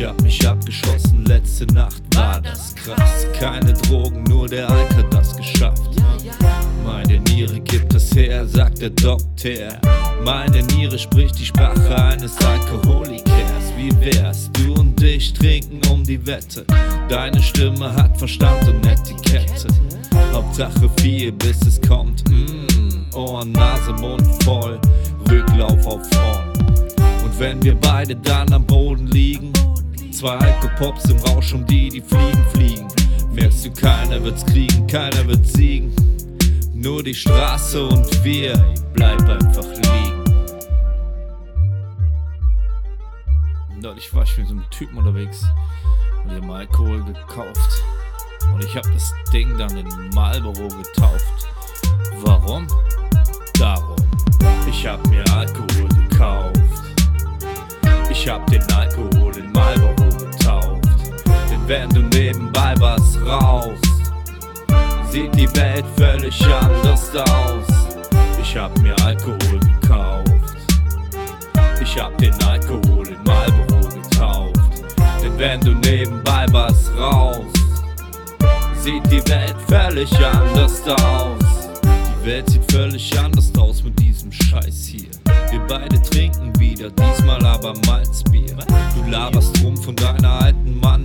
Ich hab mich abgeschossen, letzte Nacht war das krass. Keine Drogen, nur der Alker das geschafft. Meine Niere gibt es her, sagt der Doktor. Meine Niere spricht die Sprache eines Alkoholikers. Wie wär's, du und ich trinken um die Wette. Deine Stimme hat Verstand und Etikette. Hauptsache viel, bis es kommt. Mm, Ohren, Nase, Mund voll, Rücklauf auf vorn. Und wenn wir beide dann am Boden zwei Alkopops im Rausch um die, die fliegen, fliegen. Merkst du, keiner wird's kriegen, keiner wird siegen. Nur die Straße und wir, bleib einfach liegen. Neulich war ich mit so einem Typen unterwegs und die haben Alkohol gekauft. Und ich hab das Ding dann in Marlboro getauft. Warum? Darum. Ich hab mir Alkohol gekauft. Ich hab den Alkohol wenn du nebenbei was rauchst, sieht die Welt völlig anders aus. Ich hab mir Alkohol gekauft. Ich hab den Alkohol in Marlboro getauft. Denn wenn du nebenbei was rauchst, sieht die Welt völlig anders aus. Die Welt sieht völlig anders aus mit diesem Scheiß hier. Wir beide trinken wieder, diesmal aber Malzbier. Du laberst rum von deiner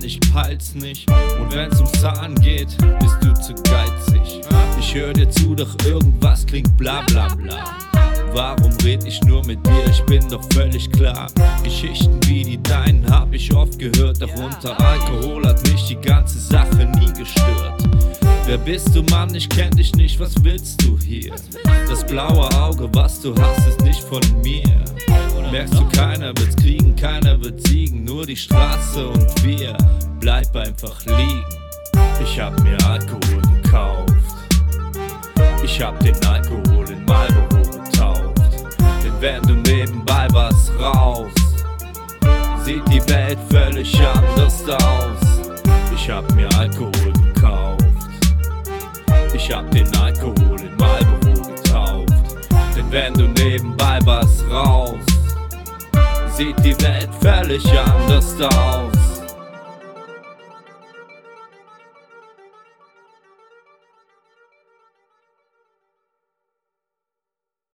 ich peil's nicht. Und wenn's um Zahlen geht, bist du zu geizig. Ich hör dir zu, doch irgendwas klingt bla bla bla. Warum red ich nur mit dir? Ich bin doch völlig klar. Geschichten wie die deinen hab ich oft gehört, doch unter Alkohol hat mich die ganze Sache nie gestört. Wer bist du, Mann? Ich kenn dich nicht, was willst du hier? Das blaue Auge, was du hast, ist nicht von mir. Merkst du, keiner wird's kriegen, keiner wird siegen, nur die Straße und wir. Bleib einfach liegen. Ich hab mir Alkohol gekauft. Ich hab den Alkohol in Marlboro getauft. Denn wenn du nebenbei was rauchst, sieht die Welt völlig anders aus. Ich hab mir Alkohol gekauft. Ich hab den Alkohol in Marlboro getauft. Denn wenn du nebenbei was sieht die Welt völlig anders aus.